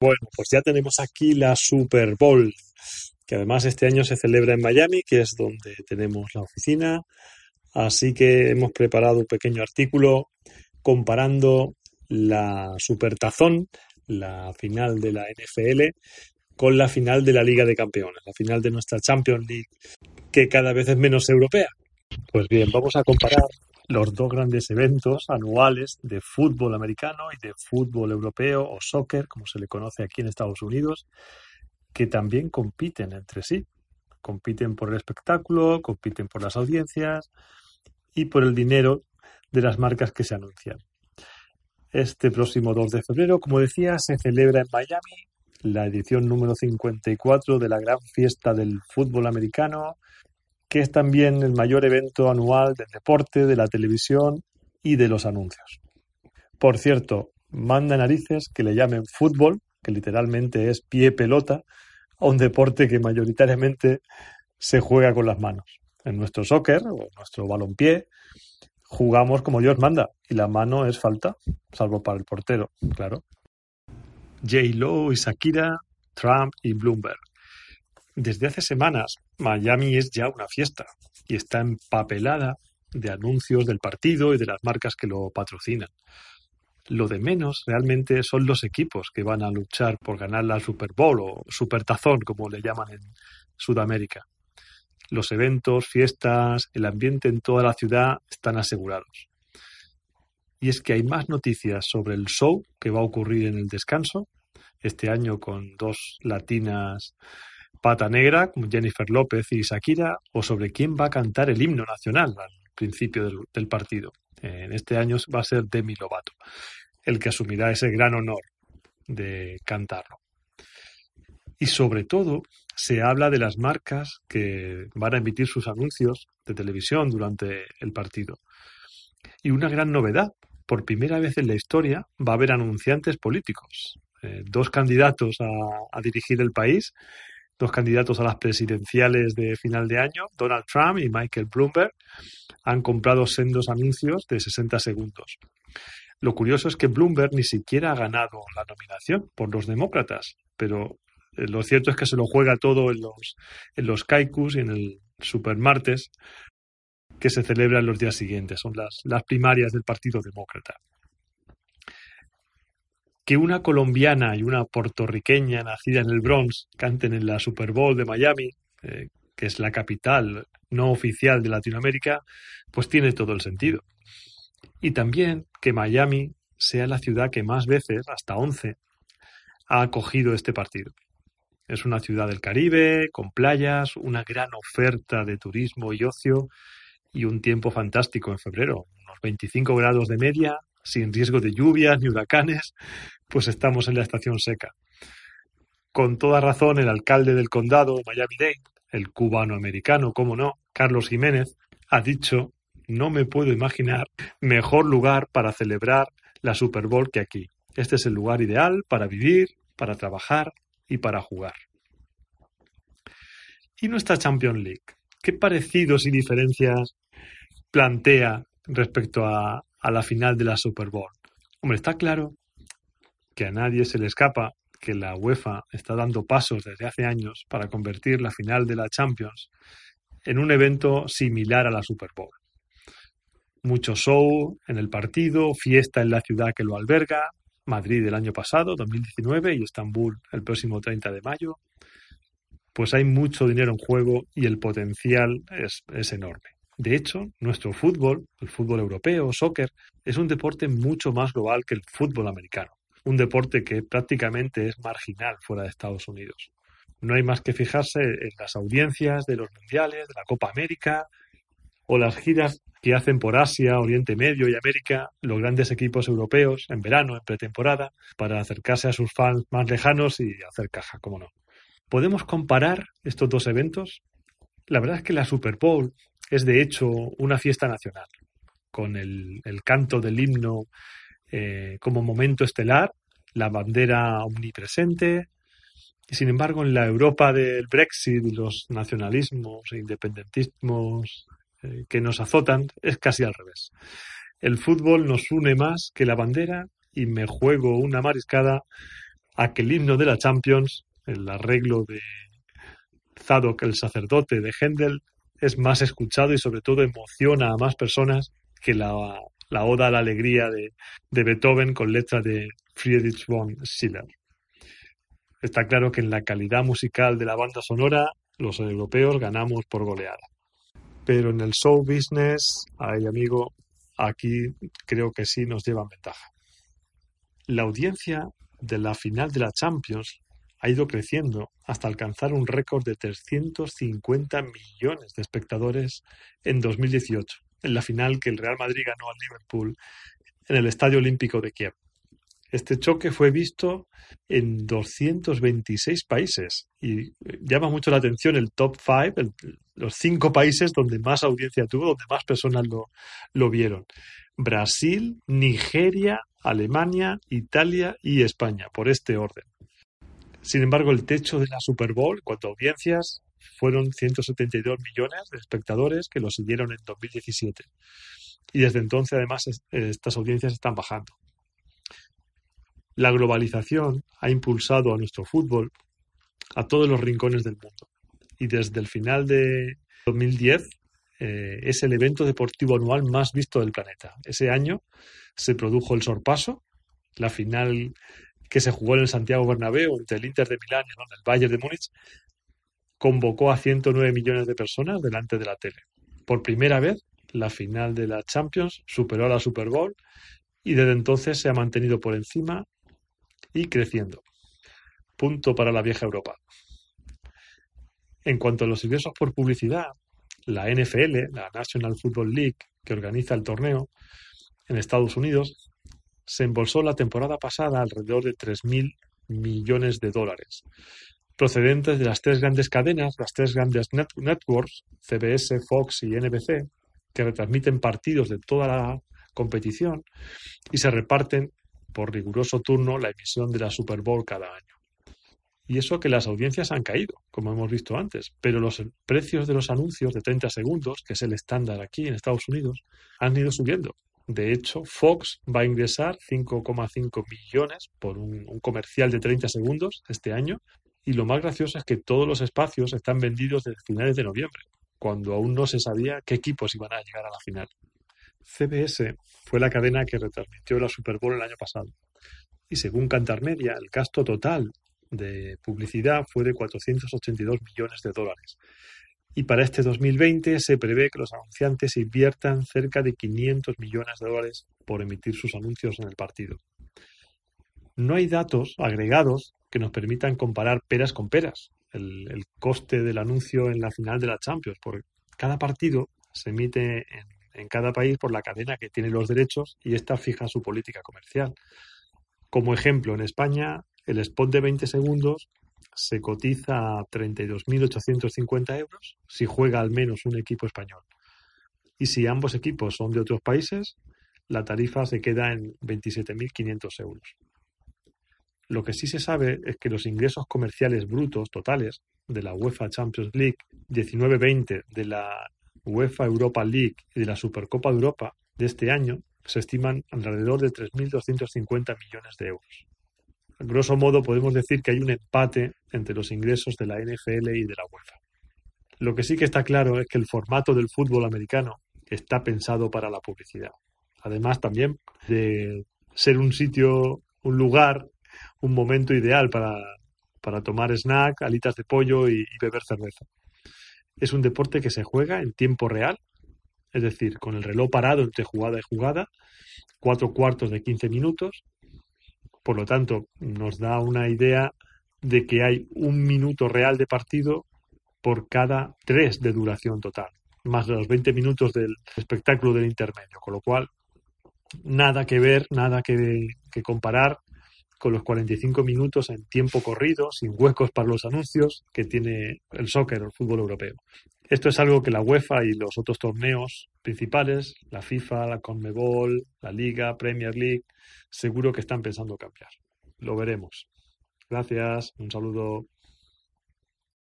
Bueno, pues ya tenemos aquí la Super Bowl, que además este año se celebra en Miami, que es donde tenemos la oficina. Así que hemos preparado un pequeño artículo comparando la Supertazón, la final de la NFL, con la final de la Liga de Campeones, la final de nuestra Champions League, que cada vez es menos europea. Pues bien, vamos a comparar los dos grandes eventos anuales de fútbol americano y de fútbol europeo o soccer, como se le conoce aquí en Estados Unidos, que también compiten entre sí. Compiten por el espectáculo, compiten por las audiencias y por el dinero de las marcas que se anuncian. Este próximo 2 de febrero, como decía, se celebra en Miami la edición número 54 de la gran fiesta del fútbol americano que es también el mayor evento anual del deporte, de la televisión y de los anuncios. Por cierto, manda narices que le llamen fútbol, que literalmente es pie pelota, a un deporte que mayoritariamente se juega con las manos. En nuestro soccer o nuestro balompié jugamos como Dios manda y la mano es falta, salvo para el portero, claro. J. Lo y Shakira, Trump y Bloomberg. Desde hace semanas, Miami es ya una fiesta y está empapelada de anuncios del partido y de las marcas que lo patrocinan. Lo de menos realmente son los equipos que van a luchar por ganar la Super Bowl o Supertazón, como le llaman en Sudamérica. Los eventos, fiestas, el ambiente en toda la ciudad están asegurados. Y es que hay más noticias sobre el show que va a ocurrir en el descanso, este año con dos latinas Pata Negra, Jennifer López y Shakira, o sobre quién va a cantar el himno nacional al principio del, partido. En este año va a ser Demi Lovato, el que asumirá ese gran honor de cantarlo. Y sobre todo, se habla de las marcas que van a emitir sus anuncios de televisión durante el partido. Y una gran novedad, por primera vez en la historia va a haber anunciantes políticos, eh, dos candidatos a, dirigir el país dos candidatos a las presidenciales de final de año, Donald Trump y Michael Bloomberg, han comprado sendos anuncios de 60 segundos. Lo curioso es que Bloomberg ni siquiera ha ganado la nominación por los demócratas, pero eh, lo cierto es que se lo juega todo en los, en los y en el Supermartes que se celebran los días siguientes. Son las primarias del Partido Demócrata que una colombiana y una puertorriqueña nacida en el Bronx canten en la Super Bowl de Miami, eh, que es la capital no oficial de Latinoamérica, pues tiene todo el sentido. Y también que Miami sea la ciudad que más veces, hasta 11, ha acogido este partido. Es una ciudad del Caribe, con playas, una gran oferta de turismo y ocio y un tiempo fantástico en febrero, unos 25 grados de media, sin riesgo de lluvias ni huracanes, pues estamos en la estación seca. Con toda razón, el alcalde del condado de Miami-Dade, el cubano-americano, como no, Carlos Jiménez, ha dicho, no me puedo imaginar mejor lugar para celebrar la Super Bowl que aquí. Este es el lugar ideal para vivir, para trabajar y para jugar. ¿Y nuestra Champions League? ¿Qué parecidos y diferencias plantea respecto a, a la final de la Super Bowl. Hombre, está claro que a nadie se le escapa que la UEFA está dando pasos desde hace años para convertir la final de la Champions en un evento similar a la Super Bowl. Mucho show en el partido, fiesta en la ciudad que lo alberga, Madrid el año pasado, 2019, y Estambul el próximo 30 de mayo. Pues hay mucho dinero en juego y el potencial es, es enorme. De hecho, nuestro fútbol, el fútbol europeo, soccer, es un deporte mucho más global que el fútbol americano. Un deporte que prácticamente es marginal fuera de Estados Unidos. No hay más que fijarse en las audiencias de los mundiales, de la Copa América o las giras que hacen por Asia, Oriente Medio y América los grandes equipos europeos en verano, en pretemporada, para acercarse a sus fans más lejanos y hacer caja, como no. ¿Podemos comparar estos dos eventos? La verdad es que la Super Bowl es de hecho una fiesta nacional, con el, canto del himno eh, como momento estelar, la bandera omnipresente. Y sin embargo, en la Europa del Brexit y los nacionalismos e independentismos eh, que nos azotan, es casi al revés. El fútbol nos une más que la bandera y me juego una mariscada a que el himno de la Champions, el arreglo de Zadok, el sacerdote de Händel, es más escuchado y sobre todo emociona a más personas que la, oda a la alegría de, de Beethoven con letra de Friedrich von Schiller. Está claro que en la calidad musical de la banda sonora los europeos ganamos por goleada. Pero en el show business, ay amigo, aquí creo que sí nos llevan ventaja. La audiencia de la final de la Champions ha ido creciendo hasta alcanzar un récord de 350 millones de espectadores en 2018, en la final que el Real Madrid ganó al Liverpool en el Estadio Olímpico de Kiev. Este choque fue visto en 226 países y llama mucho la atención el top 5, los cinco países donde más audiencia tuvo, donde más personas lo vieron. Brasil, Nigeria, Alemania, Italia y España, por este orden. Sin embargo, el techo de la Super Bowl, en cuanto a audiencias, fueron 172 millones de espectadores que lo siguieron en 2017. Y desde entonces, además, estas audiencias están bajando. La globalización ha impulsado a nuestro fútbol a todos los rincones del mundo. Y desde el final de 2010 eh, es el evento deportivo anual más visto del planeta. Ese año se produjo el sorpaso, la final que se jugó en el Santiago Bernabéu entre el Inter de Milán y el Bayern de Múnich, convocó a 109 millones de personas delante de la tele. Por primera vez, la final de la Champions superó a la Super Bowl y desde entonces se ha mantenido por encima y creciendo. Punto para la vieja Europa. En cuanto a los ingresos por publicidad, la NFL, la National Football League, que organiza el torneo en Estados Unidos, se embolsó la temporada pasada alrededor de 3.000 millones de dólares, procedentes de las tres grandes cadenas, las tres grandes networks, CBS, Fox y NBC, que retransmiten partidos de toda la competición y se reparten por riguroso turno la emisión de la Super Bowl cada año. Y eso que las audiencias han caído, como hemos visto antes, pero los precios de los anuncios de 30 segundos, que es el estándar aquí en Estados Unidos, han ido subiendo. De hecho, Fox va a ingresar 5,5 millones por un, comercial de 30 segundos este año. Y lo más gracioso es que todos los espacios están vendidos desde finales de noviembre, cuando aún no se sabía qué equipos iban a llegar a la final. CBS fue la cadena que retransmitió la Super Bowl el año pasado. Y según Cantar Media, el gasto total de publicidad fue de 482 millones de dólares. Y para este 2020 se prevé que los anunciantes inviertan cerca de 500 millones de dólares por emitir sus anuncios en el partido. No hay datos agregados que nos permitan comparar peras con peras, el, el coste del anuncio en la final de la Champions, porque cada partido se emite en en cada país por la cadena que tiene los derechos y ésta fija su política comercial. Como ejemplo, en España, el spot de 20 segundos se cotiza a 32.850 euros si juega al menos un equipo español. Y si ambos equipos son de otros países, la tarifa se queda en 27.500 euros. Lo que sí se sabe es que los ingresos comerciales brutos totales de la UEFA Champions League 19-20, de la UEFA Europa League y de la Supercopa de Europa de este año se estiman alrededor de 3.250 millones de euros. Grosso modo podemos decir que hay un empate entre los ingresos de la NFL y de la UEFA. Lo que sí que está claro es que el formato del fútbol americano está pensado para la publicidad. Además también de ser un sitio, un lugar, un momento ideal para, para tomar snack, alitas de pollo y beber cerveza es un deporte que se juega en tiempo real, es decir, con el reloj parado entre jugada y jugada, cuatro cuartos de 15 minutos. Por lo tanto, nos da una idea de que hay un minuto real de partido por cada tres de duración total, más los 20 minutos del espectáculo del intermedio, con lo cual nada que ver, nada que, que comparar con los 45 minutos en tiempo corrido, sin huecos para los anuncios que tiene el soccer o el fútbol europeo. Esto es algo que la UEFA y los otros torneos principales, la FIFA, la CONMEBOL, la Liga, Premier League, seguro que están pensando cambiar. Lo veremos. Gracias, un saludo.